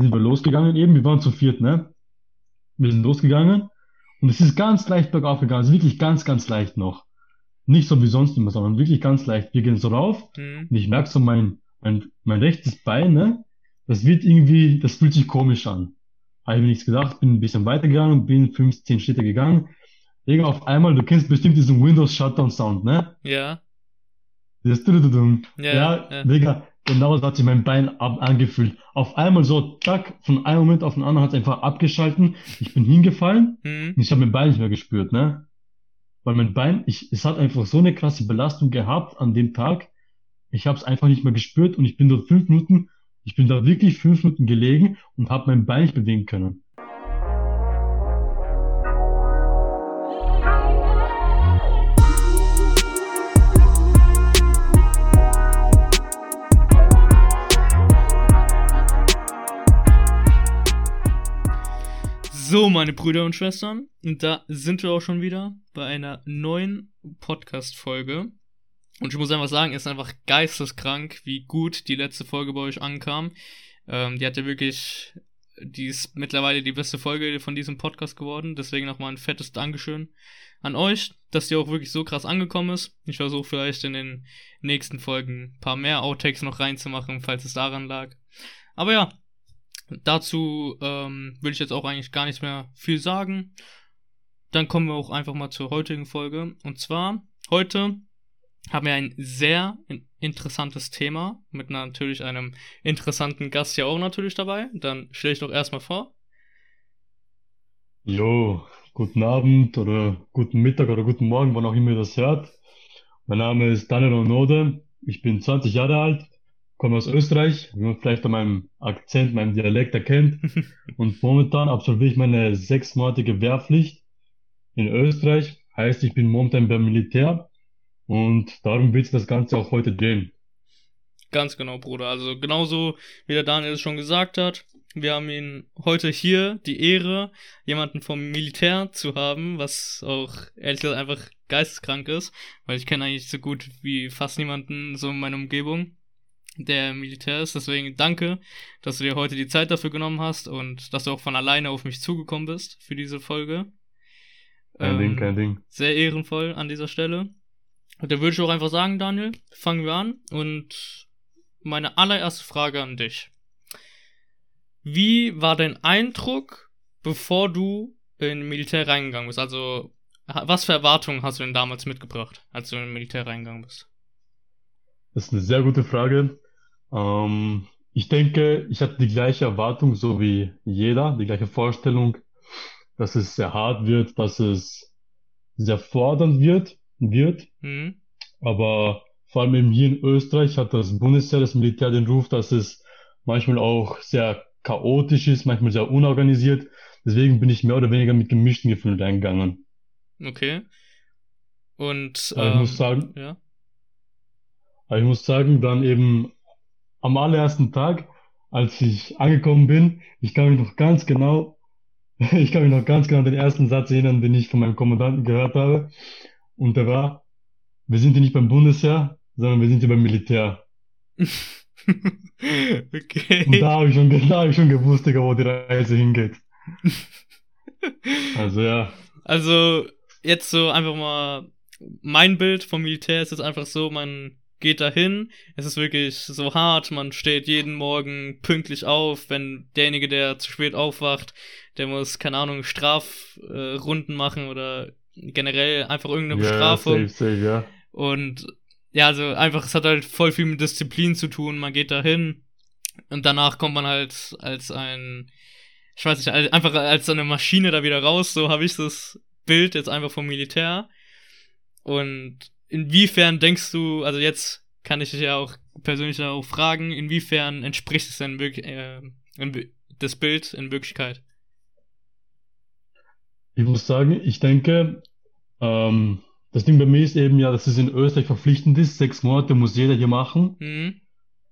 sind wir losgegangen eben, wir waren zu viert, ne? Wir sind losgegangen und es ist ganz leicht bergauf gegangen, also wirklich ganz, ganz leicht noch. Nicht so wie sonst immer, sondern wirklich ganz leicht. Wir gehen so rauf Mhm. und ich merke so mein, mein, mein rechtes Bein, ne? Das wird irgendwie, das fühlt sich komisch an. Habe ich mir nichts gedacht, bin ein bisschen weitergegangen, bin 15 Schritte gegangen. Irgendwann auf einmal, du kennst bestimmt diesen Windows Shutdown Sound, ne? Ja. Das. Ja, Ja, ja. Digga, genau so hat sich mein Bein ab angefühlt. Auf einmal so, zack, von einem Moment auf den anderen hat es einfach abgeschalten. Ich bin hingefallen Mhm. und ich habe mein Bein nicht mehr gespürt, ne? Weil mein Bein, ich, es hat einfach so eine krasse Belastung gehabt an dem Tag. Ich habe es einfach nicht mehr gespürt und ich bin dort fünf Minuten, ich bin da wirklich fünf Minuten gelegen und habe mein Bein nicht bewegen können. So, meine Brüder und Schwestern, und da sind wir auch schon wieder bei einer neuen Podcast-Folge. Und ich muss einfach sagen, es ist einfach geisteskrank, wie gut die letzte Folge bei euch ankam. Ähm, die hat ja wirklich, die ist mittlerweile die beste Folge von diesem Podcast geworden. Deswegen nochmal ein fettes Dankeschön an euch, dass die auch wirklich so krass angekommen ist. Ich versuche vielleicht in den nächsten Folgen ein paar mehr Outtakes noch reinzumachen, falls es daran lag. Aber ja, dazu ähm, will ich jetzt auch eigentlich gar nicht mehr viel sagen. Dann kommen wir auch einfach mal zur heutigen Folge. Und zwar, heute haben wir ein sehr in interessantes Thema mit natürlich einem interessanten Gast ja auch natürlich dabei. Dann stelle ich doch erstmal vor. Jo, guten Abend oder guten Mittag oder guten Morgen, wann auch immer ihr das hört. Mein Name ist Daniel Onode. Ich bin 20 Jahre alt, komme aus Österreich, wie man vielleicht an meinem Akzent, meinem Dialekt erkennt. Und momentan absolviere ich meine sechsmonatige Wehrpflicht in Österreich. Heißt, ich bin momentan beim Militär und darum wird es das Ganze auch heute drehen. Ganz genau, Bruder. Also genauso wie der Daniel es schon gesagt hat. Wir haben ihn heute hier die Ehre, jemanden vom Militär zu haben, was auch ehrlich gesagt einfach geisteskrank ist, weil ich kenne eigentlich so gut wie fast niemanden so in meiner Umgebung, der Militär ist. Deswegen danke, dass du dir heute die Zeit dafür genommen hast und dass du auch von alleine auf mich zugekommen bist für diese Folge. Kein Ding, Ähm, kein Ding. sehr ehrenvoll an dieser Stelle. Und dann würde ich auch einfach sagen, Daniel, fangen wir an. Und meine allererste Frage an dich. Wie war dein Eindruck, bevor du in Militär reingegangen bist? Also, was für Erwartungen hast du denn damals mitgebracht, als du in Militär reingegangen bist? Das ist eine sehr gute Frage. Ähm, ich denke, ich hatte die gleiche Erwartung, so wie jeder, die gleiche Vorstellung, dass es sehr hart wird, dass es sehr fordernd wird, wird. Mhm. Aber vor allem eben hier in Österreich hat das Bundesheer, das Militär den Ruf, dass es manchmal auch sehr chaotisch ist, manchmal sehr unorganisiert. Deswegen bin ich mehr oder weniger mit gemischten Gefühlen reingegangen. Okay. Und, Aber ich muss ähm, sagen, ja. Ich muss sagen, dann eben am allerersten Tag, als ich angekommen bin, ich kann mich noch ganz genau, ich kann mich noch ganz genau den ersten Satz erinnern, den ich von meinem Kommandanten gehört habe. Und der war, wir sind hier nicht beim Bundesheer, sondern wir sind hier beim Militär. okay. Und da habe ich schon, da habe ich schon gewusst, Digga, wo die Reise hingeht. Also ja, Also, jetzt so einfach mal, mein Bild vom Militär ist jetzt einfach so, man geht dahin, es ist wirklich so hart, man steht jeden Morgen pünktlich auf, wenn derjenige, der zu spät aufwacht, der muss, keine Ahnung, Strafrunden äh, machen oder generell einfach irgendeine ja, Bestrafung. safe, safe, ja. Und ja, also einfach, es hat halt voll viel mit Disziplin zu tun. Man geht da hin und danach kommt man halt als ein, ich weiß nicht, einfach als eine Maschine da wieder raus. So habe ich das Bild jetzt einfach vom Militär. Und inwiefern denkst du, also jetzt kann ich dich ja auch persönlich auch fragen, inwiefern entspricht es denn wirklich, äh, das Bild in Wirklichkeit? Ich muss sagen, ich denke, ähm, das Ding bei mir ist eben ja, dass es in Österreich verpflichtend ist. Sechs Monate muss jeder hier machen. Mhm.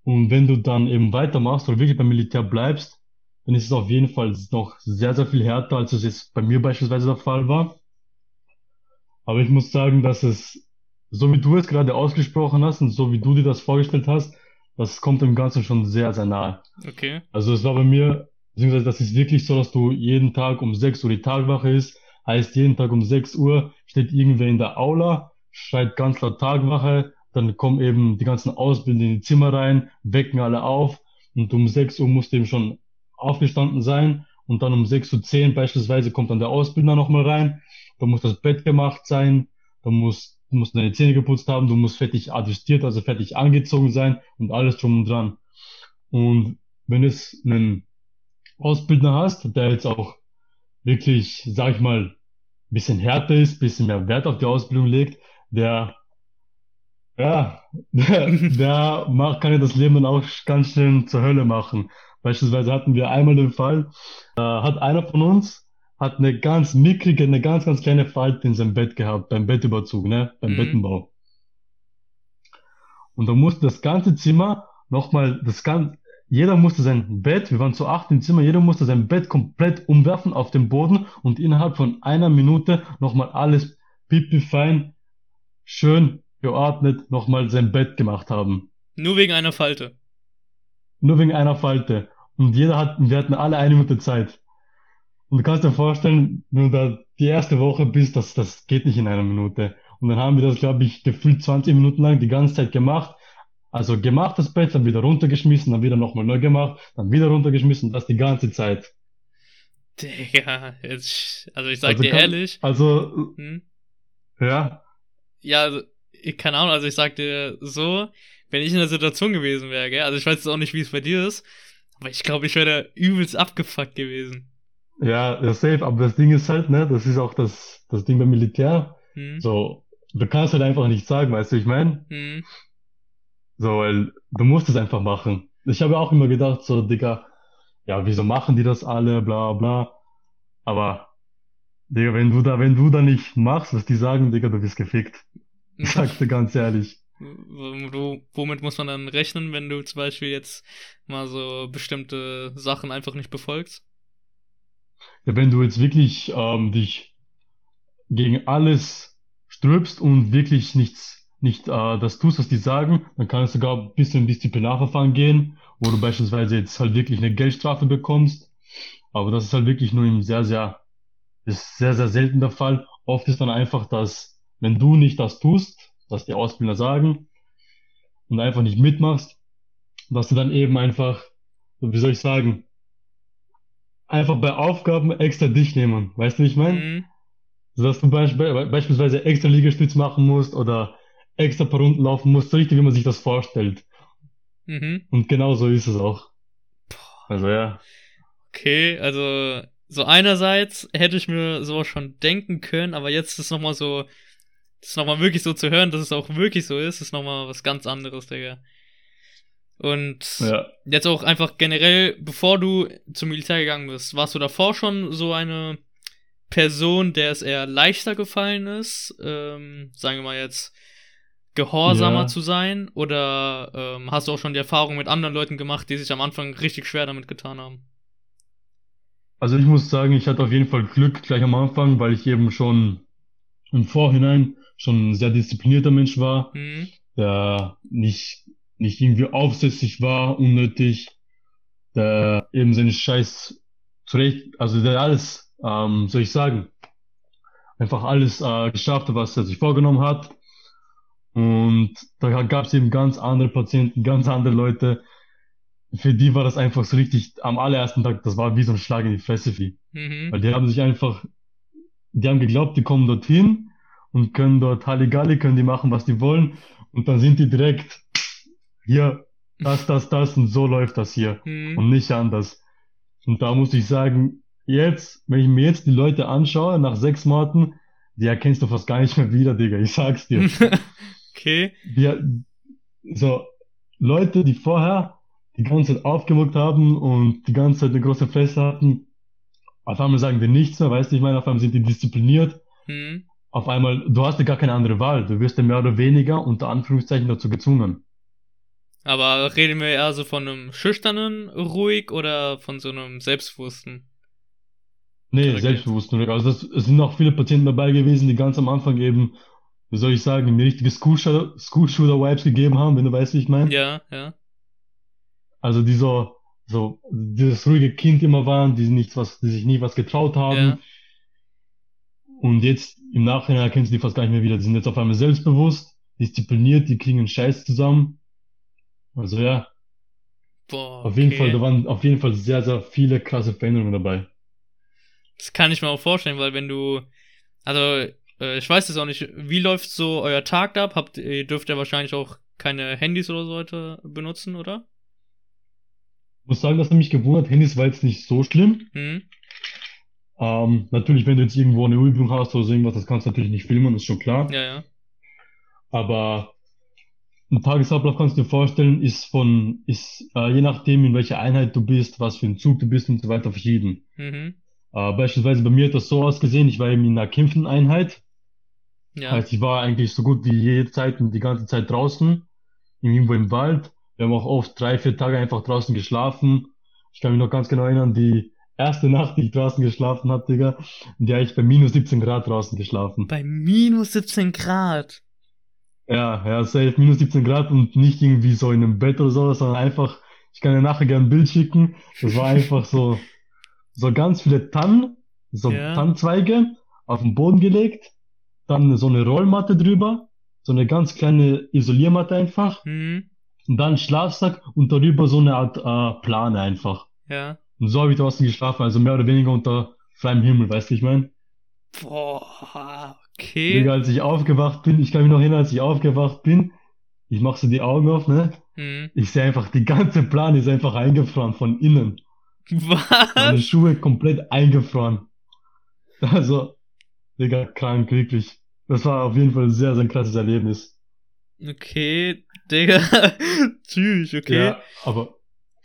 Und wenn du dann eben weitermachst oder wirklich beim Militär bleibst, dann ist es auf jeden Fall noch sehr, sehr viel härter, als es jetzt bei mir beispielsweise der Fall war. Aber ich muss sagen, dass es, so wie du es gerade ausgesprochen hast und so wie du dir das vorgestellt hast, das kommt dem Ganzen schon sehr, sehr nahe. Okay. Also es war bei mir beziehungsweise das ist wirklich so, dass du jeden Tag um 6 Uhr die Tagwache ist, heißt jeden Tag um 6 Uhr steht irgendwer in der Aula, schreit ganz laut Tagwache, dann kommen eben die ganzen Ausbilder in die Zimmer rein, wecken alle auf und um 6 Uhr musst du eben schon aufgestanden sein und dann um 6.10 Uhr beispielsweise kommt dann der Ausbilder nochmal rein, da muss das Bett gemacht sein, da muss, du musst deine Zähne geputzt haben, du musst fertig adjustiert, also fertig angezogen sein und alles drum und dran. Und wenn es einen Ausbildner hast, der jetzt auch wirklich, sag ich mal, bisschen härter ist, bisschen mehr Wert auf die Ausbildung legt, der, ja, der, der macht, kann ja das Leben dann auch ganz schnell zur Hölle machen. Beispielsweise hatten wir einmal den Fall, da hat einer von uns hat eine ganz mickrige, eine ganz, ganz kleine Falte in seinem Bett gehabt, beim Bettüberzug, ne, beim Mhm. Bettenbau. Und da musste das ganze Zimmer nochmal, das ganze, jeder musste sein Bett, wir waren zu acht im Zimmer, jeder musste sein Bett komplett umwerfen auf den Boden und innerhalb von einer Minute nochmal alles pipi-fein, schön geordnet, nochmal sein Bett gemacht haben. Nur wegen einer Falte. Nur wegen einer Falte. Und jeder hat, wir hatten alle eine Minute Zeit. Und du kannst dir vorstellen, wenn du da die erste Woche bist, das, das geht nicht in einer Minute. Und dann haben wir das, glaube ich, gefühlt 20 Minuten lang die ganze Zeit gemacht. Also gemacht das Bett, dann wieder runtergeschmissen, dann wieder nochmal neu gemacht, dann wieder runtergeschmissen, das die ganze Zeit. Digga, jetzt, also ich sag Also dir kann- ehrlich, Also, hm? ja, ja, also, ich, keine Ahnung, also ich sag dir so, wenn ich in der Situation gewesen wäre, gell, also ich weiß jetzt auch nicht, wie es bei dir ist, aber ich glaube, ich wäre da übelst abgefuckt gewesen. Ja, ja, safe. Aber das Ding ist halt, ne, das ist auch das, das Ding beim Militär. Hm? So, du kannst halt einfach nicht sagen, weißt du, ich meine? Hm? So, weil du musst es einfach machen. Ich habe auch immer gedacht, so, Digga, ja, wieso machen die das alle, bla, bla. Aber, Digga, wenn du da, wenn du da nicht machst, was die sagen, Digga, du bist gefickt. Ich sag's dir ganz ehrlich. Wo- Womit muss man dann rechnen, wenn du zum Beispiel jetzt mal so bestimmte Sachen einfach nicht befolgst? Ja, wenn du jetzt wirklich, ähm, dich gegen alles sträubst und wirklich nichts, nicht, äh, das tust, was die sagen, dann kann es sogar bis zu einem Disziplinarverfahren gehen, wo du beispielsweise jetzt halt wirklich eine Geldstrafe bekommst. Aber das ist halt wirklich nur im sehr, sehr, ist sehr, sehr selten der Fall. Oft ist dann einfach, dass, wenn du nicht das tust, was die Ausbilder sagen, und einfach nicht mitmachst, dass du dann eben einfach, wie soll ich sagen, einfach bei Aufgaben extra dich nehmen. Weißt du, wie ich meine? Hm? So dass du beisp beispielsweise extra Liegestütz machen musst oder extra paar Runden laufen musst, so richtig, wie man sich das vorstellt. Mhm. Und genau so ist es auch. Also ja. Okay, also so einerseits hätte ich mir sowas schon denken können, aber jetzt ist nochmal so, das nochmal wirklich so zu hören, dass es auch wirklich so ist, ist nochmal was ganz anderes, Digga. Und Ja. jetzt auch einfach generell, bevor du zum Militär gegangen bist, warst du davor schon so eine Person, der es eher leichter gefallen ist, ähm, sagen wir mal jetzt, gehorsamer Ja. zu sein? Oder ähm, hast du auch schon die Erfahrung mit anderen Leuten gemacht, die sich am Anfang richtig schwer damit getan haben? Also ich muss sagen, ich hatte auf jeden Fall Glück gleich am Anfang, weil ich eben schon im Vorhinein schon ein sehr disziplinierter Mensch war, Hm? der nicht, nicht irgendwie aufsässig war, unnötig, der eben seinen Scheiß zurecht, also der alles, ähm, soll ich sagen, einfach alles äh, geschafft was er sich vorgenommen hat. Und da gab es eben ganz andere Patienten, ganz andere Leute. Für die war das einfach so richtig am allerersten Tag, das war wie so ein Schlag in die Fresse für die. Mhm. Weil die haben sich einfach, die haben geglaubt, die kommen dorthin und können dort Halligalli, können die machen, was die wollen. Und dann sind die direkt hier, das, das, das und so läuft das hier Mhm. und nicht anders. Und da muss ich sagen, jetzt, wenn ich mir jetzt die Leute anschaue, nach sechs Monaten, die erkennst du fast gar nicht mehr wieder, Digga, ich sag's dir. okay. Die, so, Leute, die vorher die ganze Zeit aufgemuckt haben und die ganze Zeit eine große Fresse hatten, auf einmal sagen die nichts mehr, weißt du, ich meine, auf einmal sind die diszipliniert, Mhm. auf einmal, du hast ja gar keine andere Wahl, du wirst ja mehr oder weniger unter Anführungszeichen dazu gezwungen. Aber reden wir eher so von einem schüchternen ruhig oder von so einem selbstbewussten? Nee, Korrekt. selbstbewusst nur. Also das, es sind auch viele Patienten dabei gewesen, die ganz am Anfang eben, wie soll ich sagen, mir richtige School-Shooter- School-Shooter-Vibes gegeben haben, wenn du weißt, wie ich meine. Ja, ja. Also die so, so dieses ruhige Kind immer waren, die nichts was, die sich nie was getraut haben. Ja. Und jetzt im Nachhinein erkennst du die fast gar nicht mehr wieder. Die sind jetzt auf einmal selbstbewusst, diszipliniert, die kriegen einen Scheiß zusammen. Also ja, Boah, auf jeden okay. Fall, da waren auf jeden Fall sehr, sehr viele krasse Veränderungen dabei. Das kann ich mir auch vorstellen, weil wenn du, also äh, ich weiß jetzt auch nicht, wie läuft so euer Tag ab? Habt ihr dürft ihr wahrscheinlich auch keine Handys oder so heute benutzen, oder? Ich muss sagen, das hat mich gewundert. Handys war jetzt nicht so schlimm. Hm? Ähm, natürlich, wenn du jetzt irgendwo eine Übung hast oder so irgendwas, das kannst du natürlich nicht filmen, ist schon klar. Ja, ja. Aber ein Tagesablauf kannst du dir vorstellen, ist von, ist äh, je nachdem, in welcher Einheit du bist, was für ein Zug du bist und so weiter verschieden. Mhm. Äh, beispielsweise bei mir hat das so ausgesehen, ich war eben in einer Kämpfen-Einheit. Ja. Heißt, ich war eigentlich so gut wie jede Zeit und die ganze Zeit draußen, irgendwo im Wald. Wir haben auch oft drei, vier Tage einfach draußen geschlafen. Ich kann mich noch ganz genau erinnern, die erste Nacht, die ich draußen geschlafen habe, Digga, in der ich bei minus 17 Grad draußen geschlafen. Bei minus 17 Grad. Ja, ja, safe, minus 17 Grad und nicht irgendwie so in einem Bett oder so, sondern einfach, ich kann dir nachher gerne ein Bild schicken. Das war einfach so, so ganz viele Tannen, so Ja. Tannenzweige auf den Boden gelegt, dann so eine Rollmatte drüber, so eine ganz kleine Isoliermatte einfach, Hm? und dann Schlafsack und darüber so eine Art äh, Plane einfach. Ja. Und so habe ich draußen geschlafen, also mehr oder weniger unter freiem Himmel, weißt du, ich mein? Boah, okay. Digga, als ich aufgewacht bin, ich kann mich noch erinnern, als ich aufgewacht bin, ich mach so die Augen auf, ne? Hm. Ich sehe einfach, die ganze Plan ist einfach eingefroren von innen. Meine Was? Schuhe komplett eingefroren. Also, Digga, krank, wirklich. Das war auf jeden Fall ein sehr, sehr krasses Erlebnis. Okay, Digga. Tschüss, okay. Ja, aber,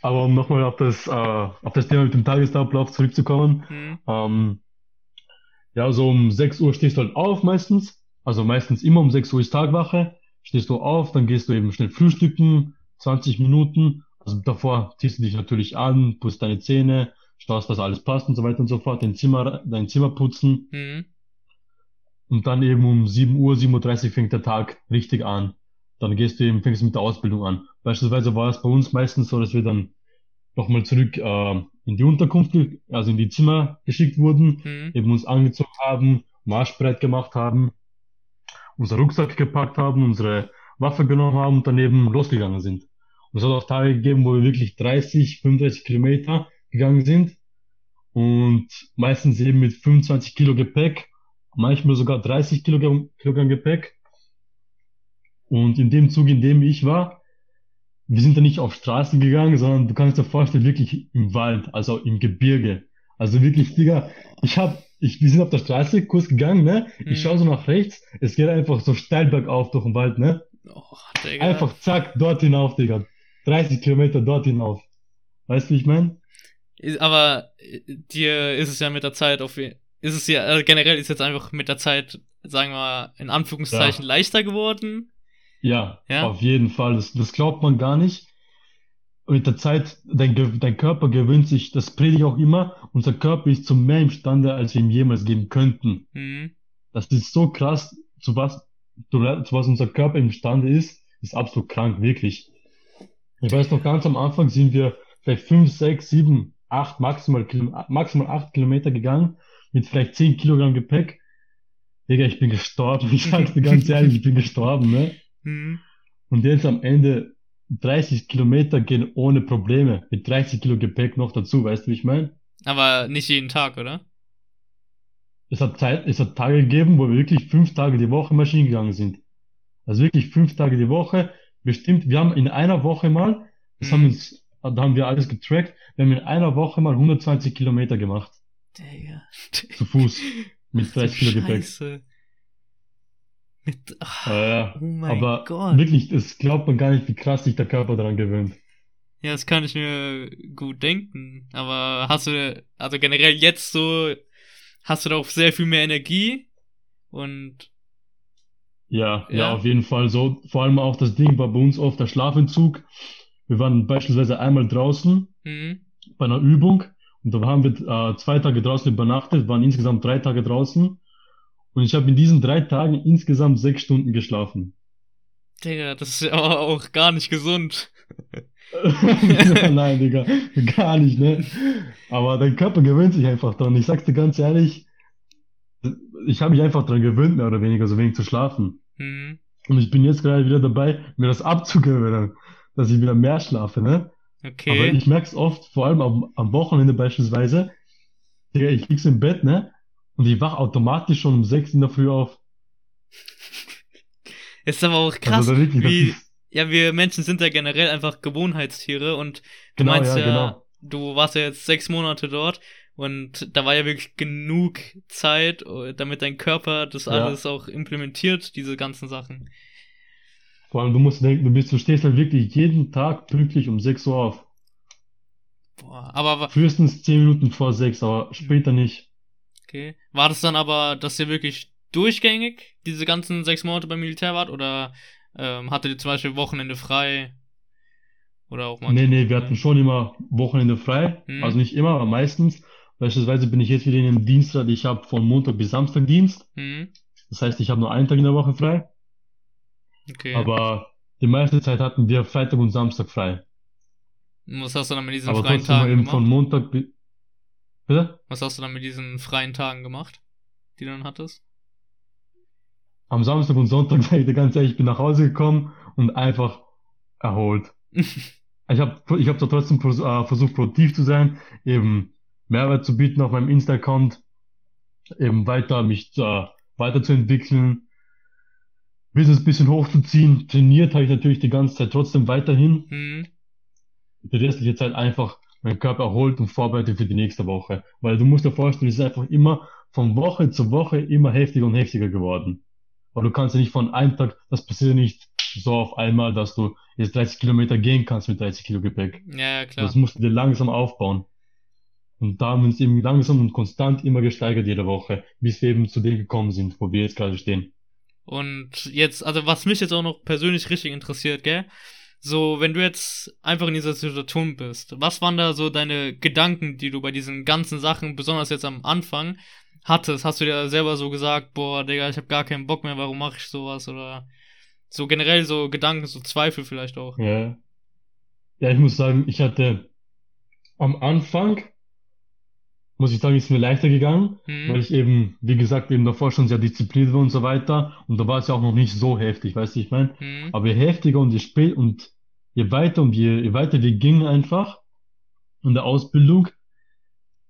aber um nochmal auf das, äh, auf das Thema mit dem Tagesablauf zurückzukommen. Hm. Ähm, ja, so um 6 Uhr stehst du halt auf meistens. Also meistens immer um 6 Uhr ist Tagwache. Stehst du auf, dann gehst du eben schnell frühstücken, 20 Minuten. Also davor ziehst du dich natürlich an, putzt deine Zähne, schaust, dass alles passt und so weiter und so fort, dein Zimmer, dein Zimmer putzen. Hm. Und dann eben um 7 Uhr, 7.30 Uhr fängt der Tag richtig an. Dann gehst du eben, fängst mit der Ausbildung an. Beispielsweise war es bei uns meistens so, dass wir dann nochmal zurück äh, in die Unterkunft, also in die Zimmer geschickt wurden, Hm. eben uns angezogen haben, marschbereit gemacht haben, unser Rucksack gepackt haben, unsere Waffe genommen haben und dann eben losgegangen sind. Und es hat auch Tage gegeben, wo wir wirklich 30, 35 Kilometer gegangen sind und meistens eben mit 25 Kilo Gepäck, manchmal sogar 30 Kilogramm, Kilogramm Gepäck. Und in dem Zug, in dem ich war, wir sind da nicht auf Straßen gegangen, sondern du kannst dir vorstellen, wirklich im Wald, also im Gebirge. Also wirklich, Digga, ich hab, ich, wir sind auf der Straße kurz gegangen, ne? Mhm. Ich schaue so nach rechts, es geht einfach so steil bergauf durch den Wald, ne? Oh, Digga. Einfach zack, dort hinauf, Digga. 30 Kilometer dort hinauf. Weißt du, wie ich mein? Ist- Aber dir ist es ja mit der Zeit auf ist es ja also generell ist jetzt einfach mit der Zeit, sagen wir mal, in Anführungszeichen leichter geworden. Ja, Ja? auf jeden Fall. Das, das glaubt man gar nicht. Mit der Zeit, dein, dein Körper gewöhnt sich, das predige ich auch immer, unser Körper ist zu mehr imstande, als wir ihm jemals geben könnten. Hm. Das ist so krass, zu was, zu, zu was unser Körper imstande ist, ist absolut krank, wirklich. Ich weiß noch, ganz am Anfang sind wir vielleicht fünf, sechs, sieben, acht, maximal, maximal acht Kilometer gegangen, mit vielleicht zehn Kilogramm Gepäck. Digga, ich bin gestorben. Ich sag's dir ganz ehrlich, ich bin gestorben, ne? Hm. Und jetzt am Ende 30 Kilometer gehen ohne Probleme, mit 30 Kilo Gepäck noch dazu, weißt du, wie ich meine? Aber nicht jeden Tag, oder? Es hat Zeit, es hat Tage gegeben, wo wir wirklich fünf Tage die Woche Maschinen gegangen sind. Also wirklich fünf Tage die Woche. Bestimmt, wir haben in einer Woche mal, das haben Mhm. uns, da haben wir alles getrackt, wir haben in einer Woche mal 120 Kilometer gemacht. Digga. Zu Fuß. Mit Ach du 30 Kilo Gepäck. Mit, ach, Äh, oh mein aber Gott. wirklich, das glaubt man gar nicht, wie krass sich der Körper daran gewöhnt. Ja, das kann ich mir gut denken. Aber hast du, also generell jetzt so, hast du doch sehr viel mehr Energie und Ja, ja, Ja. auf jeden Fall so. Vor allem auch das Ding war bei uns oft der Schlafentzug. Wir waren beispielsweise einmal draußen hm, bei einer Übung und da haben wir äh, zwei Tage draußen übernachtet, waren insgesamt drei Tage draußen und ich habe in diesen drei Tagen insgesamt sechs Stunden geschlafen. Digga, das ist ja aber auch gar nicht gesund. Nein, Digga, gar nicht, ne? Aber dein Körper gewöhnt sich einfach dran. Ich sag's dir ganz ehrlich, ich habe mich einfach dran gewöhnt, mehr oder weniger so wenig zu schlafen. Mhm. Und ich bin jetzt gerade wieder dabei, mir das abzugewöhnen, dass ich wieder mehr schlafe, ne? Aber Okay. ich merk's oft, vor allem am, am Wochenende beispielsweise, Digga, ich lieg's im Bett, ne? Und ich wach automatisch schon um sechs in der Früh auf. Ist aber auch krass, Also wirklich, wie, ja, wir Menschen sind ja generell einfach Gewohnheitstiere und du genau, meinst ja, ja, genau. du warst ja jetzt sechs Monate dort und da war ja wirklich genug Zeit, äh, damit dein Körper das Ja. alles auch implementiert, diese ganzen Sachen. Vor allem, du musst denken, du bist, du stehst halt wirklich jeden Tag pünktlich um 6 Uhr auf. Boah, aber Frühestens 10 Minuten vor 6, aber später nicht. Okay. War das dann aber, dass ihr wirklich durchgängig diese ganzen sechs Monate beim Militär wart oder ähm, hattet ihr zum Beispiel Wochenende frei? Oder auch mal. Nee, nee, wir hatten schon immer Wochenende frei. Mhm. Also nicht immer, aber meistens. Beispielsweise bin ich jetzt wieder in einem Dienstgrad. Ich habe von Montag bis Samstag Dienst. Mhm. Das heißt, ich habe nur einen Tag in der Woche frei. Okay. Aber die meiste Zeit hatten wir Freitag und Samstag frei. Und Was hast du dann mit diesen Aber freien Tagen gemacht? von Montag. Bitte? Was hast du dann mit diesen freien Tagen gemacht, die du dann hattest? Am Samstag und Sonntag, sag ich dir ganz ehrlich, ich bin nach Hause gekommen und einfach erholt. Ich habe ich hab da trotzdem äh, versucht, produktiv zu sein, eben Mehrwert zu bieten auf meinem Insta-Account, eben weiter mich äh, weiterzuentwickeln, Business ein bisschen hochzuziehen. Trainiert habe ich natürlich die ganze Zeit trotzdem weiterhin. Hm. Die restliche Zeit einfach meinen Körper erholt und vorbereitet für die nächste Woche. Weil du musst dir vorstellen, es ist einfach immer von Woche zu Woche immer heftiger und heftiger geworden. Weil du kannst ja nicht von einem Tag, das passiert nicht so auf einmal, dass du jetzt 30 Kilometer gehen kannst mit 30 Kilo Gepäck. Ja, ja, klar. Das musst du dir langsam aufbauen. Und da haben wir uns eben langsam und konstant immer gesteigert jede Woche, bis wir eben zu dem gekommen sind, wo wir jetzt gerade stehen. Und jetzt, also was mich jetzt auch noch persönlich richtig interessiert, gell? So, wenn du jetzt einfach in dieser Situation bist, was waren da so deine Gedanken, die du bei diesen ganzen Sachen, besonders jetzt am Anfang, hattest? Hast du dir selber so gesagt, boah, Digga, ich hab gar keinen Bock mehr, warum mache ich sowas? Oder so generell so Gedanken, so Zweifel vielleicht auch. Ja. Ja, ich muss sagen, ich hatte am Anfang, muss ich sagen, ist mir leichter gegangen, weil Hm? ich eben, wie gesagt, eben davor schon sehr diszipliniert war und so weiter. Und da war es ja auch noch nicht so heftig, weißt du, ich meine. Hm? Aber je heftiger und je spät und je weiter und je, je weiter wir gingen einfach in der Ausbildung,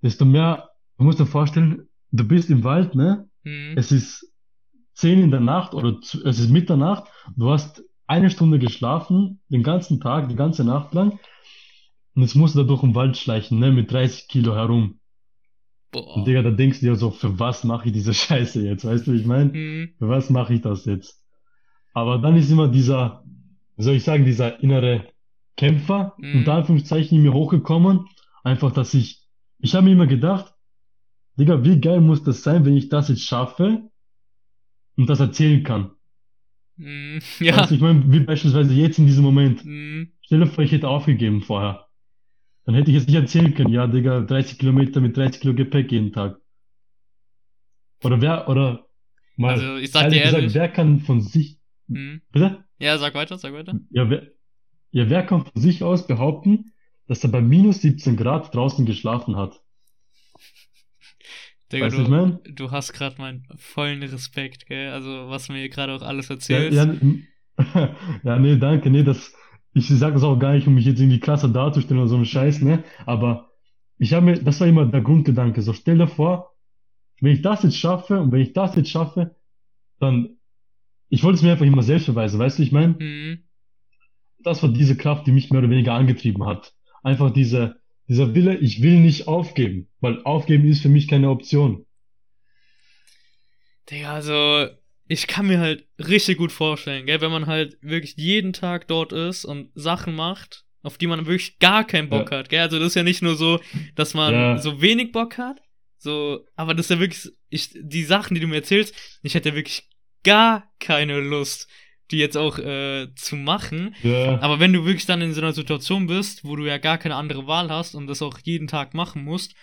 desto mehr, du musst dir vorstellen, du bist im Wald, ne? Hm? Es ist 10 in der Nacht oder es ist Mitternacht. Du hast eine Stunde geschlafen, den ganzen Tag, die ganze Nacht lang. Und jetzt musst du da durch den Wald schleichen, ne, mit 30 Kilo herum. Und Boah. Digga, da denkst du dir so, für was mache ich diese Scheiße jetzt? Weißt du, ich meine? Hm? Für was mache ich das jetzt? Aber dann ist immer dieser, soll ich sagen, dieser innere Kämpfer, Mhm. unter Anführungszeichen, in mir hochgekommen. Einfach, dass ich, ich habe mir immer gedacht, Digga, wie geil muss das sein, wenn ich das jetzt schaffe und das erzählen kann? Hm? Weißt Ja. du, ich meine, wie beispielsweise jetzt in diesem Moment. Hm? Stell dir vor, ich hätte aufgegeben vorher. Dann hätte ich jetzt nicht erzählen können, ja, Digga, 30 Kilometer mit 30 Kilo Gepäck jeden Tag. Oder wer, oder mal, Also, ich sag ehrlich dir gesagt, ehrlich. wer kann von sich, Hm? bitte? Ja, sag weiter, sag weiter. Ja, wer, ja, wer kann von sich aus behaupten, dass er bei minus 17 Grad draußen geschlafen hat? Digga, Weißt du, ich du, meine? du hast gerade meinen vollen Respekt, gell? Also, was mir gerade auch alles Ja, erzählst. ja, ja, nee, danke, nee, das, ich sage das auch gar nicht, um mich jetzt irgendwie krasser darzustellen oder so einen Scheiß, ne? Aber ich habe mir, das war immer der Grundgedanke, so stell dir vor, wenn ich das jetzt schaffe und wenn ich das jetzt schaffe, dann, ich wollte es mir einfach immer selbst beweisen, weißt du, ich meine? Hm? Das war diese Kraft, die mich mehr oder weniger angetrieben hat. Einfach diese, dieser Wille, ich will nicht aufgeben, weil aufgeben ist für mich keine Option. Digga, also, ich kann mir halt richtig gut vorstellen, gell? Wenn man halt wirklich jeden Tag dort ist und Sachen macht, auf die man wirklich gar keinen Bock hat, gell? Also, das ist ja nicht nur so, dass man Ja. so wenig Bock hat, so, aber das ist ja wirklich, ich, die Sachen, die du mir erzählst, ich hätte wirklich gar keine Lust, die jetzt auch äh, zu machen. Ja, Aber wenn du wirklich dann in so einer Situation bist, wo du ja gar keine andere Wahl hast und das auch jeden Tag machen musst,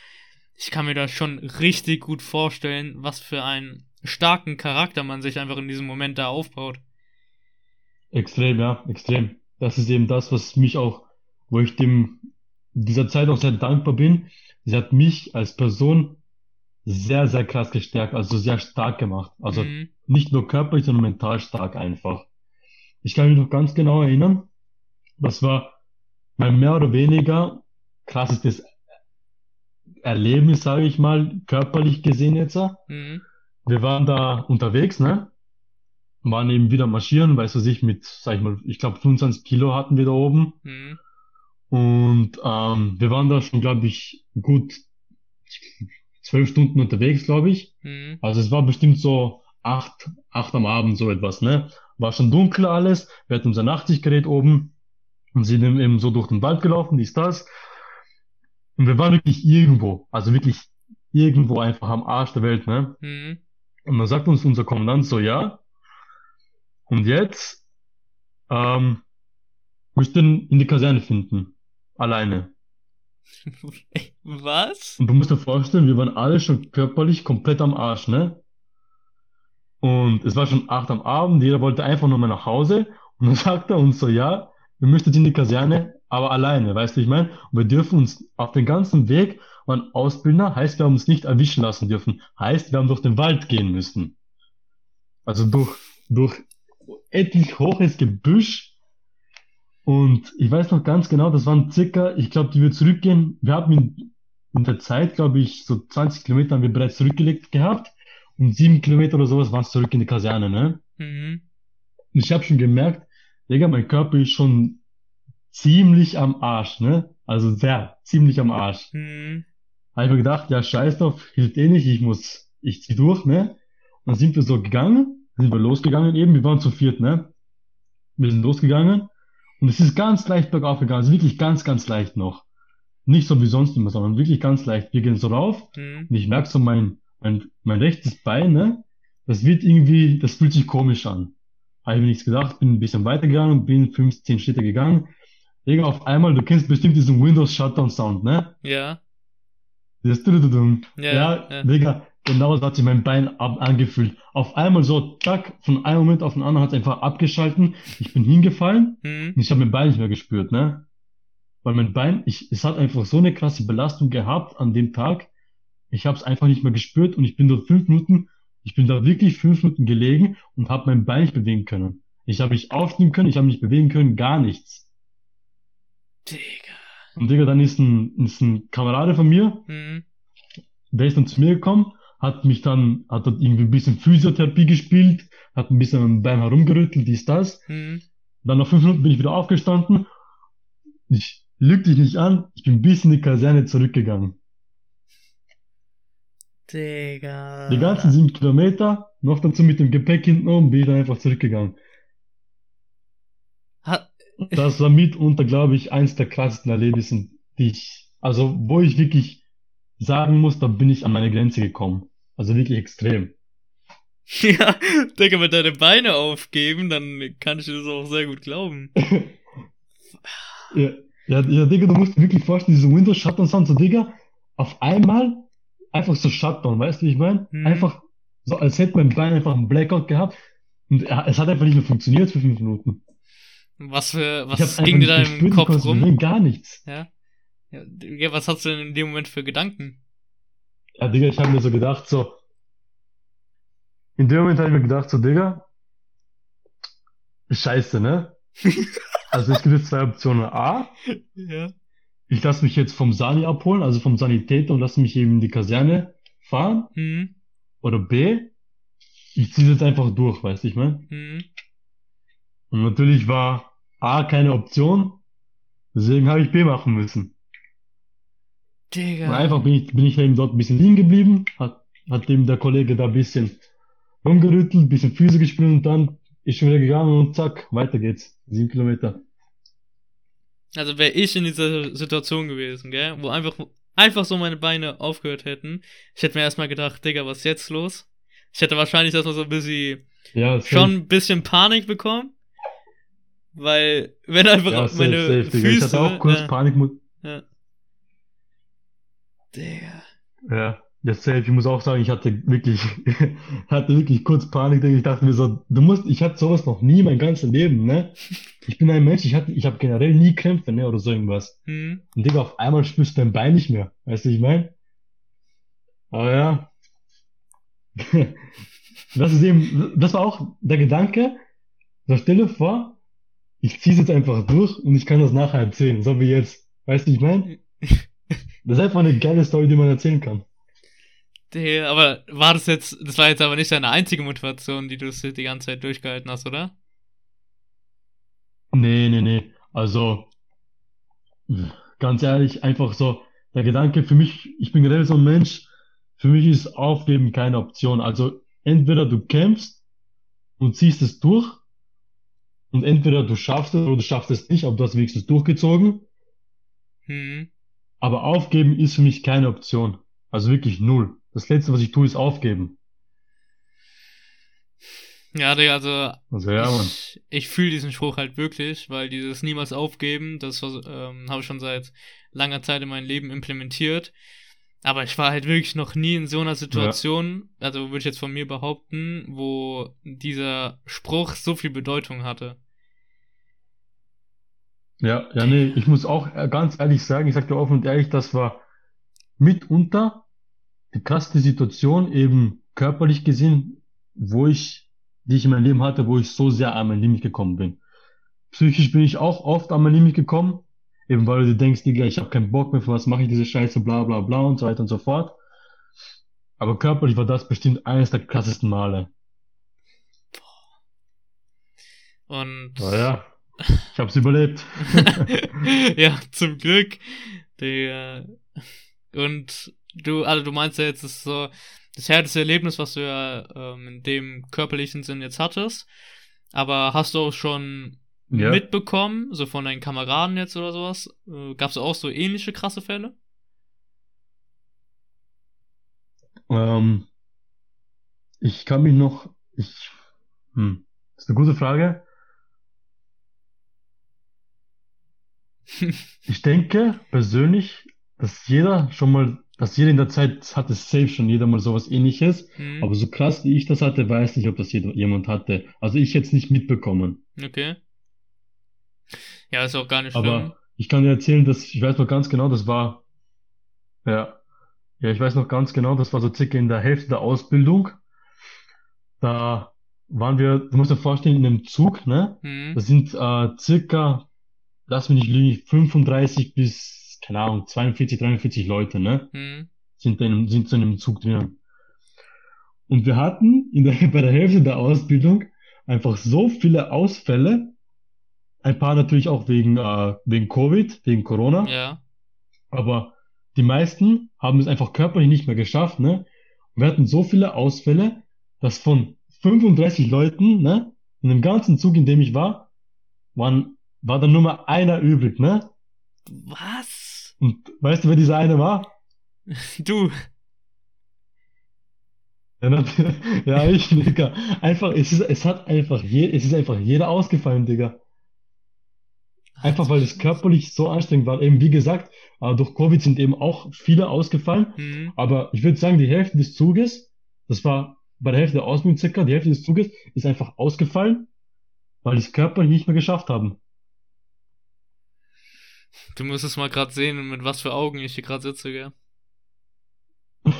ich kann mir da schon richtig gut vorstellen, was für einen starken Charakter man sich einfach in diesem Moment da aufbaut. extrem, ja, extrem. das ist eben das, was mich auch, wo ich dem dieser Zeit auch sehr dankbar bin. Sie hat mich als Person sehr, sehr krass gestärkt, also sehr stark gemacht. Also Mhm. nicht nur körperlich, sondern mental stark einfach. Ich kann mich noch ganz genau erinnern, das war mein mehr oder weniger krassestes Erlebnis, sage ich mal, körperlich gesehen jetzt. Mhm. Wir waren da unterwegs, ne? Waren eben wieder marschieren, weißt du, sich mit, sag ich mal, ich glaube 25 Kilo hatten wir da oben. Mhm. Und ähm, wir waren da schon, glaube ich, gut zwölf Stunden unterwegs, glaube ich. Mhm. Also es war bestimmt so acht, acht am Abend, so etwas, ne? War schon dunkel alles. Wir hatten unser Nachtsichtgerät oben und sind eben so durch den Wald gelaufen, dies, das. Und wir waren wirklich irgendwo, also wirklich irgendwo einfach am Arsch der Welt, ne? Mhm. Und dann sagt uns unser Kommandant so, ja. Und jetzt ähm, müsst ihr ihn in die Kaserne finden. Alleine. Was? Und du musst dir vorstellen, wir waren alle schon körperlich komplett am Arsch, ne? Und es war schon acht am Abend, jeder wollte einfach nur mal nach Hause. Und dann sagt er uns so, ja, wir möchten in die Kaserne, aber alleine, weißt du, ich meine? Und wir dürfen uns auf den ganzen Weg, waren Ausbilder, heißt, wir haben uns nicht erwischen lassen dürfen. Heißt, wir haben durch den Wald gehen müssen. Also durch, durch etlich hohes Gebüsch. Und ich weiß noch ganz genau, das waren circa, ich glaube, die wir zurückgehen, wir haben in, in der Zeit, glaube ich, so 20 Kilometer haben wir bereits zurückgelegt gehabt. Und sieben Kilometer oder sowas waren es zurück in die Kaserne, ne? Mhm. Und ich habe schon gemerkt, Digga, mein Körper ist schon ziemlich am Arsch, ne? Also sehr, ziemlich am Arsch. Mhm. Habe ich mir gedacht, ja, scheiß drauf, hilft eh nicht, ich muss, ich zieh durch, ne? Und dann sind wir so gegangen, sind wir losgegangen eben, wir waren zu viert, ne? Wir sind losgegangen und es ist ganz leicht bergauf gegangen, also wirklich ganz, ganz leicht noch. Nicht so wie sonst immer, sondern wirklich ganz leicht. Wir gehen so rauf Mhm. und ich merke so mein, mein, mein rechtes Bein, ne? Das wird irgendwie, das fühlt sich komisch an. Habe ich mir nichts gedacht, bin ein bisschen weitergegangen, bin 15 Schritte gegangen. Digga, auf einmal, du kennst bestimmt diesen Windows Shutdown Sound, ne? Ja. Das. Ja, Ja, ja. Digga, genau so hat sich mein Bein ab angefühlt. Auf einmal so, zack, von einem Moment auf den anderen hat es einfach abgeschalten. Ich bin hingefallen Mhm. und ich habe mein Bein nicht mehr gespürt, ne? Weil mein Bein, ich, es hat einfach so eine krasse Belastung gehabt an dem Tag. Ich habe es einfach nicht mehr gespürt und ich bin dort fünf Minuten, ich bin da wirklich fünf Minuten gelegen und habe mein Bein nicht bewegen können. Ich habe nicht aufstehen können, ich habe mich bewegen können, gar nichts. Digga. Und Digga, dann ist ein, ist ein Kamerade von mir, Mhm. der ist dann zu mir gekommen, hat mich dann, hat dort irgendwie ein bisschen Physiotherapie gespielt, hat ein bisschen am Bein herumgerüttelt, dies, das. Mhm. Dann nach fünf Minuten bin ich wieder aufgestanden. Ich lüg dich nicht an, ich bin bis in die Kaserne zurückgegangen. Digga. Die ganzen sieben Kilometer, noch dazu mit dem Gepäck hinten oben, bin ich dann einfach zurückgegangen. Ha Das war mitunter, glaube ich, eins der krassesten Erlebnisse, die ich, also wo ich wirklich sagen muss, da bin ich an meine Grenze gekommen. Also wirklich extrem. ja, Digga, wenn deine Beine aufgeben, dann kann ich dir das auch sehr gut glauben. Ja, ja, ja, Digga, du musst dir wirklich vorstellen, diese Windows Shutdown Sound, so Digga, auf einmal einfach so Shutdown, weißt du, wie ich meine? Mhm. Einfach so, als hätte mein Bein einfach einen Blackout gehabt und es hat einfach nicht mehr funktioniert für fünf Minuten. Was für, was ging dir da im Kopf rum? gar nichts. Ja. Ja, was hast du denn in dem Moment für Gedanken? Ja, Digga, ich habe mir so gedacht, so, in dem Moment habe ich mir gedacht, so, Digga, scheiße, ne? Also es gibt jetzt zwei Optionen. A, Ja. ich lasse mich jetzt vom Sani abholen, also vom Sanitäter und lasse mich eben in die Kaserne fahren. Mhm. Oder B, ich ziehe jetzt einfach durch, weißt du, ich meine? Mhm. Und natürlich war A keine Option, deswegen habe ich B machen müssen. Und Digga. einfach bin ich, bin ich eben dort ein bisschen liegen geblieben, hat, hat dem der Kollege da ein bisschen rumgerüttelt, ein bisschen Füße gespielt und dann ist schon wieder gegangen und zack, weiter geht's. Sieben Kilometer. Also wäre ich in dieser Situation gewesen, gell, wo einfach, einfach so meine Beine aufgehört hätten, ich hätte mir erstmal gedacht, Digga, was ist jetzt los? Ich hätte wahrscheinlich erstmal so ein bisschen, Ja, schon ein bisschen Panik bekommen. Weil, wenn einfach ja, safe, meine safe, Digga. Ich Füße. hatte auch kurz ja, Panik. Digga. Ja. Ja, safe. Ich muss auch sagen, ich hatte wirklich, hatte wirklich kurz Panik. Digga. Ich dachte mir so, du musst, ich hatte sowas noch nie mein ganzes Leben, ne? Ich bin ein Mensch, ich hatte, ich habe generell nie Krämpfe, ne, oder so irgendwas. Hm. Und Digga, auf einmal spürst du dein Bein nicht mehr. Weißt du, ich meine? Aber ja. Das ist eben, das war auch der Gedanke. So, stell dir vor, ich zieh's jetzt einfach durch und ich kann das nachher erzählen, so wie jetzt. Weißt du, ich meine? Das ist einfach eine geile Story, die man erzählen kann. Der, aber war das jetzt, das war jetzt aber nicht deine einzige Motivation, die du die ganze Zeit durchgehalten hast, oder? Nee, nee, nee. Also, ganz ehrlich, einfach so, der Gedanke für mich, ich bin generell so ein Mensch, für mich ist Aufgeben keine Option. Also, entweder du kämpfst und ziehst es durch, und entweder du schaffst es oder du schaffst es nicht, aber du hast wenigstens durchgezogen. Hm. Aber aufgeben ist für mich keine Option. Also wirklich null. Das Letzte, was ich tue, ist aufgeben. Ja, Digga, also Also ja, ich, ich fühle diesen Spruch halt wirklich, weil dieses niemals aufgeben, das ähm, habe ich schon seit langer Zeit in meinem Leben implementiert. Aber ich war halt wirklich noch nie in so einer Situation, also würde ich jetzt von mir behaupten, wo dieser Spruch so viel Bedeutung hatte. Ja, ja, nee, ich muss auch ganz ehrlich sagen, ich sag dir offen und ehrlich, das war mitunter die krasseste Situation, eben körperlich gesehen, wo ich, die ich in meinem Leben hatte, wo ich so sehr an mein Limit gekommen bin. Psychisch bin ich auch oft an mein Limit gekommen, eben weil du dir denkst, Digga, ich habe keinen Bock mehr, für was mache ich diese Scheiße, bla bla bla und so weiter und so fort. Aber körperlich war das bestimmt eines der krassesten Male. Und Aber ja, ich hab's überlebt. ja, zum Glück. Der, und du, also du meinst ja jetzt, das ist so das härteste Erlebnis, was du ja ähm, in dem körperlichen Sinn jetzt hattest. Aber hast du auch schon Ja. mitbekommen, so von deinen Kameraden jetzt oder sowas? Äh, Gab es auch so ähnliche krasse Fälle? Ähm, ich kann mich noch, ich, hm, das ist eine gute Frage. Ich denke persönlich, dass jeder schon mal, dass jeder in der Zeit hatte safe schon jeder mal sowas ähnliches. Hm, Aber so krass wie ich das hatte, weiß nicht, ob das jeder, jemand hatte. Also ich jetzt nicht mitbekommen. okay. Ja, ist auch gar nicht schlimm. Aber ich kann dir erzählen, dass ich weiß noch ganz genau, das war, ja, ja, ich weiß noch ganz genau, das war so circa in der Hälfte der Ausbildung. Da waren wir, du musst dir vorstellen, in einem Zug, ne? Hm, Das sind äh, circa, lass mich nicht lügen, 35 bis, keine Ahnung, 42, 43 Leute, ne? hm, Sind, in, einem- sind so in einem Zug drinnen. Und wir hatten in der, bei der Hälfte der Ausbildung einfach so viele Ausfälle, ein paar natürlich auch wegen, äh, wegen Covid, wegen Corona, ja. aber die meisten haben es einfach körperlich nicht mehr geschafft, ne? Und wir hatten so viele Ausfälle, dass von 35 Leuten, ne, in dem ganzen Zug, in dem ich war, waren, war dann nur mal einer übrig, ne? Was? Und weißt du, wer dieser eine war? Du. Ja, ja, ich, Digga. Einfach, es ist, es hat einfach je, es ist einfach jeder ausgefallen, Digga. Einfach weil es körperlich so anstrengend war. Eben, wie gesagt, äh, durch Covid sind eben auch viele ausgefallen. Hm, Aber ich würde sagen, die Hälfte des Zuges, das war bei der Hälfte der Ausbildung circa, die Hälfte des Zuges ist einfach ausgefallen, weil die es körperlich nicht mehr geschafft haben. Du musst es mal gerade sehen, mit was für Augen ich hier gerade sitze, gell?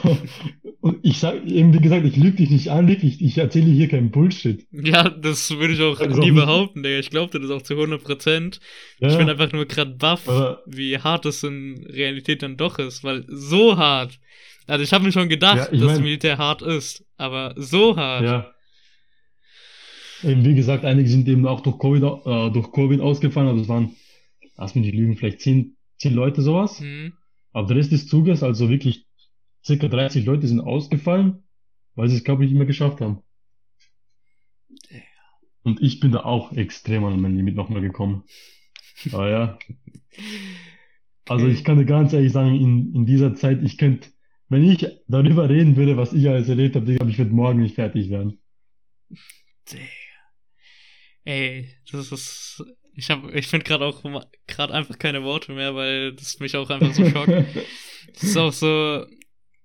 Und ich sag, eben wie gesagt, ich lüge dich nicht an, wirklich, ich erzähle hier keinen Bullshit. Ja, das würde ich auch Also- nie behaupten, Digga. Ich glaube dir das auch zu 100%. Ja, Ich bin einfach nur gerade baff, aber, wie hart es in Realität dann doch ist, weil so hart. Also ich habe mir schon gedacht, Ja, ich dass mein- Militär hart ist, aber so hart. ja. Eben wie gesagt, einige sind eben auch durch Covid, äh, durch Covid ausgefallen, also es waren, lass mich nicht lügen, vielleicht zehn, zehn Leute sowas. Hm, Aber der Rest des Zuges, also wirklich circa 30 Leute sind ausgefallen, weil sie es, glaube ich, nicht mehr geschafft haben. Und ich bin da auch extrem an mein Limit nochmal gekommen. Aber ja, also ich kann dir ganz ehrlich sagen, in, in dieser Zeit, ich könnte, wenn ich darüber reden würde, was ich alles erlebt habe, ich würde morgen nicht fertig werden. Ey, das ist. Ich hab, ich finde gerade auch gerade einfach keine Worte mehr, weil das mich auch einfach so schockt. Das ist auch so.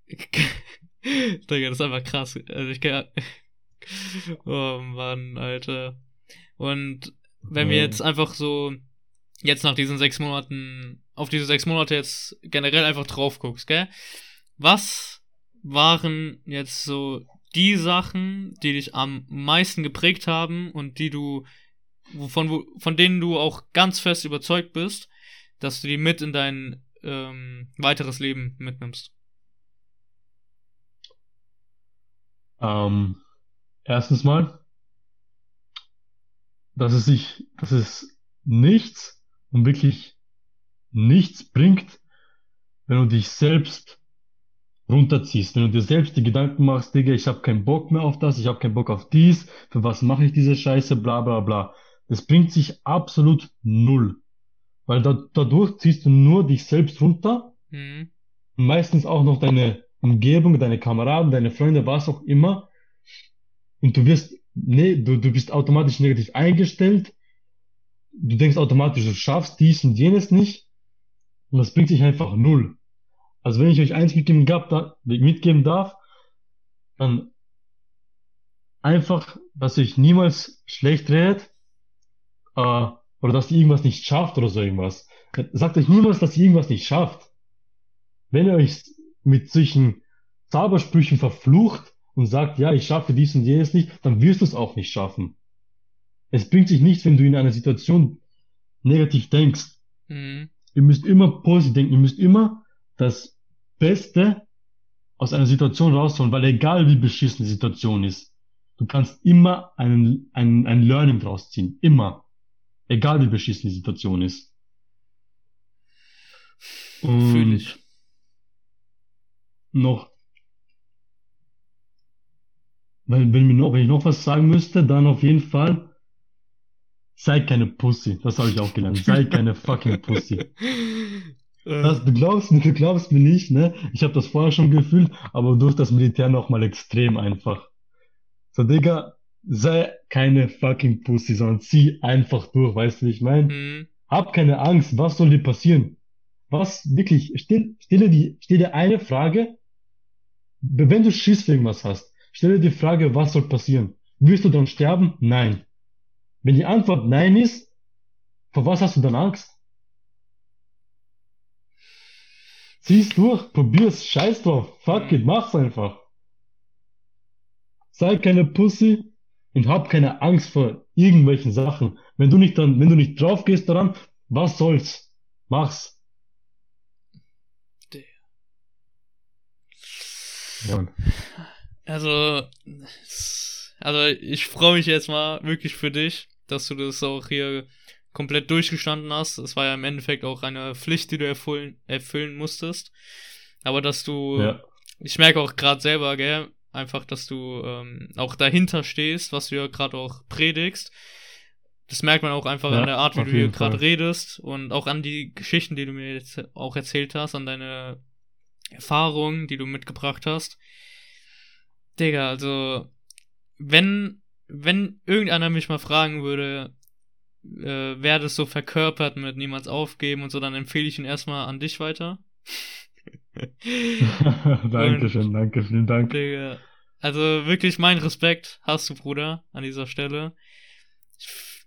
Digga, das ist einfach krass. Also ich kann. Oh Mann, Alter. Und wenn wir jetzt einfach so jetzt nach diesen sechs Monaten, auf diese sechs Monate jetzt generell einfach drauf guckst, gell? Was waren jetzt so die Sachen, die dich am meisten geprägt haben und die du, von, von denen du auch ganz fest überzeugt bist, dass du die mit in dein ähm, weiteres Leben mitnimmst? Ähm, erstens mal, dass es sich, dass es nichts und wirklich nichts bringt, wenn du dich selbst runterziehst, wenn du dir selbst die Gedanken machst, Digga, ich habe keinen Bock mehr auf das, ich habe keinen Bock auf dies, für was mache ich diese Scheiße, bla bla bla. Das bringt sich absolut null. Weil da, dadurch ziehst du nur dich selbst runter, mhm. meistens auch noch deine Umgebung, deine Kameraden, deine Freunde, was auch immer. Und du wirst, nee, du, du bist automatisch negativ eingestellt. Du denkst automatisch, du schaffst dies und jenes nicht. Und das bringt sich einfach null. Also wenn ich euch eins mitgeben, gab, da, mitgeben darf, dann einfach, dass ihr euch niemals schlecht redet, äh, oder dass ihr irgendwas nicht schafft oder so irgendwas. Sagt euch niemals, dass ihr irgendwas nicht schafft. Wenn ihr euch mit solchen Zaubersprüchen verflucht und sagt, ja, ich schaffe dies und jenes nicht, dann wirst du es auch nicht schaffen. Es bringt sich nichts, wenn du in einer Situation negativ denkst. Mhm. Ihr müsst immer positiv denken, ihr müsst immer das Beste aus einer Situation rausholen, weil egal wie beschissen die Situation ist, du kannst immer einen, einen, ein Learning draus ziehen. Immer. Egal wie beschissen die Situation ist. Und ich. noch, weil wenn, noch, wenn ich noch was sagen müsste, dann auf jeden Fall, sei keine Pussy. Das habe ich auch gelernt. Sei keine fucking Pussy. Das, du glaubst mir, du glaubst mir nicht, ne? Ich habe das vorher schon gefühlt, aber durch das Militär nochmal extrem einfach. So, Digga, sei keine fucking Pussy, sondern zieh einfach durch, weißt du, wie ich meine? Mhm. Hab keine Angst, was soll dir passieren? Was, wirklich, stell, stelle, die, stell eine Frage, wenn du Schiss für irgendwas hast, stelle die Frage, was soll passieren? Wirst du dann sterben? Nein. Wenn die Antwort nein ist, vor was hast du dann Angst? Zieh's durch, probier's, scheiß drauf, fuck it, mach's einfach. Sei keine Pussy und hab keine Angst vor irgendwelchen Sachen. Wenn du nicht dann, wenn du nicht drauf gehst daran, was soll's? Mach's. Ja. Also, also ich freue mich jetzt mal wirklich für dich, dass du das auch hier komplett durchgestanden hast. Es war ja im Endeffekt auch eine Pflicht, die du erfüllen, erfüllen musstest. Aber dass du, ja. ich merke auch gerade selber, gell, einfach, dass du ähm, auch dahinter stehst, was du ja gerade auch predigst. Das merkt man auch einfach ja, an der Art, wie du hier gerade redest und auch an die Geschichten, die du mir jetzt auch erzählt hast, an deine Erfahrungen, die du mitgebracht hast. Digga, also, wenn, wenn irgendeiner mich mal fragen würde, äh, wer das so verkörpert mit niemals aufgeben und so, dann empfehle ich ihn erstmal an dich weiter. Dankeschön, danke, vielen Dank. Digga, also wirklich mein Respekt hast du, Bruder, an dieser Stelle.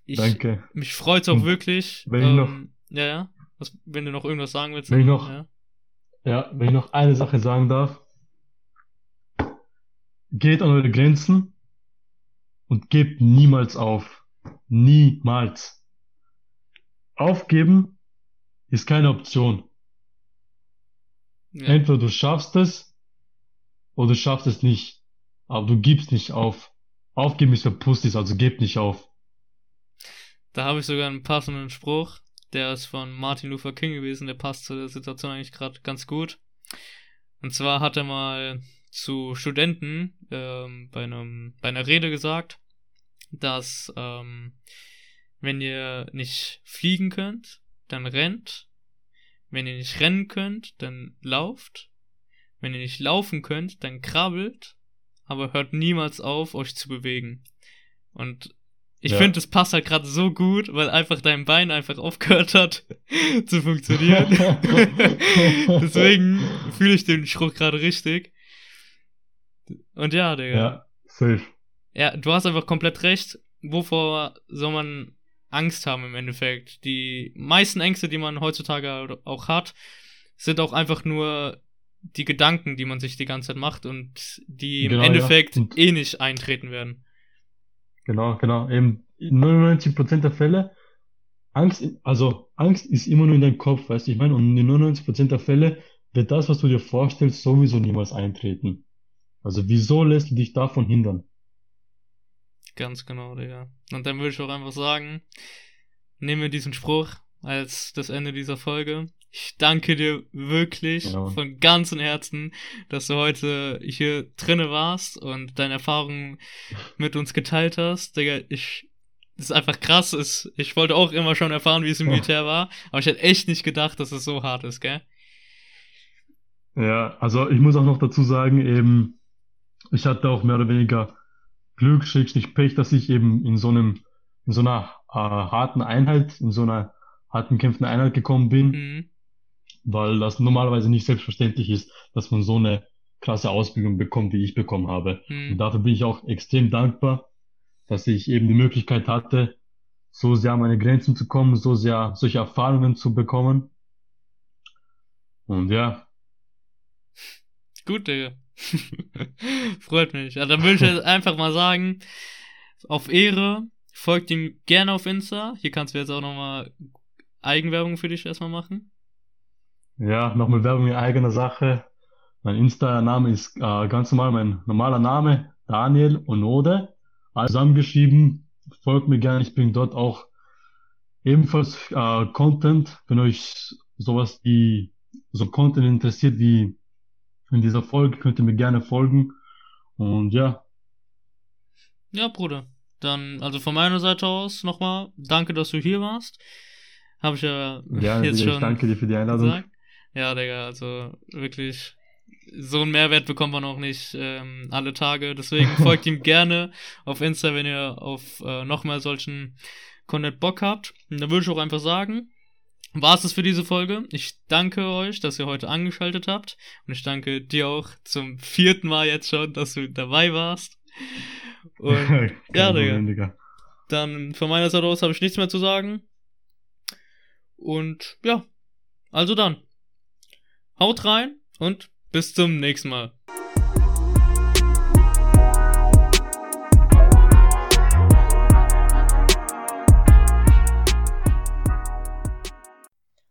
Ich, danke. Mich freut es auch und wirklich. Wenn ähm, ich noch, ja, ja. Was, wenn du noch irgendwas sagen willst. Wenn ich noch, ja. ja, wenn ich noch eine Sache sagen darf. Geht an eure Grenzen und gebt niemals auf. Niemals. Aufgeben ist keine Option. Ja. Entweder du schaffst es oder du schaffst es nicht. Aber du gibst nicht auf. Aufgeben ist für Pussys, also gib nicht auf. Da habe ich sogar einen passenden Spruch. Der ist von Martin Luther King gewesen. Der passt zu der Situation eigentlich gerade ganz gut. Und zwar hat er mal zu Studenten ähm, bei, einem, bei einer Rede gesagt, dass ähm, wenn ihr nicht fliegen könnt, dann rennt. Wenn ihr nicht rennen könnt, dann lauft. Wenn ihr nicht laufen könnt, dann krabbelt. Aber hört niemals auf, euch zu bewegen. Und ich ja. finde, das passt halt gerade so gut, weil einfach dein Bein einfach aufgehört hat zu funktionieren. Deswegen fühle ich den Spruch gerade richtig. Und ja, Digga. Ja, safe. Ja, du hast einfach komplett recht. Wovor soll man Angst haben im Endeffekt? Die meisten Ängste, die man heutzutage auch hat, sind auch einfach nur die Gedanken, die man sich die ganze Zeit macht und die im Genau, Endeffekt ja. Eh nicht eintreten werden. Genau, genau. Eben in 99% der Fälle, Angst, also Angst ist immer nur in deinem Kopf, weißt du, ich meine, und in 99% der Fälle wird das, was du dir vorstellst, sowieso niemals eintreten. Also wieso lässt du dich davon hindern? Ganz genau, Digga. Und dann würde ich auch einfach sagen, nehmen wir diesen Spruch als das Ende dieser Folge. Ich danke dir wirklich Genau. von ganzem Herzen, dass du heute hier drinne warst und deine Erfahrungen mit uns geteilt hast. Digga, ich, das ist einfach krass. Es, ich wollte auch immer schon erfahren, wie es im Ja. Militär war, aber ich hätte echt nicht gedacht, dass es so hart ist, gell? Ja, also ich muss auch noch dazu sagen, eben, ich hatte auch mehr oder weniger Glück, Schrägstrich Pech, dass ich eben in so einem, in so einer äh, harten Einheit, in so einer harten kämpfenden Einheit gekommen bin. Mhm. Weil das normalerweise nicht selbstverständlich ist, dass man so eine krasse Ausbildung bekommt, wie ich bekommen habe. Und Mhm. dafür bin ich auch extrem dankbar, dass ich eben die Möglichkeit hatte, so sehr an meine Grenzen zu kommen, so sehr solche Erfahrungen zu bekommen. Und ja, Gut, Digga. Freut mich. Ja, dann würde ich jetzt einfach mal sagen, auf Ehre, folgt ihm gerne auf Insta. Hier kannst du jetzt auch nochmal Eigenwerbung für dich erstmal machen. Ja, nochmal Werbung in eigener Sache. Mein Insta-Name ist äh, ganz normal mein normaler Name, Daniel Onode, alles zusammengeschrieben. Folgt mir gerne, ich bringe dort auch ebenfalls äh, Content, wenn euch sowas wie so Content interessiert wie in dieser Folge, könnt ihr mir gerne folgen. Und ja, Ja, Bruder. Dann, also von meiner Seite aus nochmal, danke, dass du hier warst. Habe ich ja gerne, jetzt ich schon danke dir für die Einladung. gesagt. Ja, Digga, also wirklich, so einen Mehrwert bekommt man auch nicht ähm, alle Tage. Deswegen folgt ihm gerne auf Insta, wenn ihr auf äh, noch mehr solchen Content Bock habt. Und dann würde ich auch einfach sagen, war es das für diese Folge. Ich danke euch, dass ihr heute angeschaltet habt. Und ich danke dir auch zum vierten Mal jetzt schon, dass du dabei warst. Und Ja, Digga. Digga. dann von meiner Seite aus habe ich nichts mehr zu sagen. Und ja, also dann. Haut rein und bis zum nächsten Mal.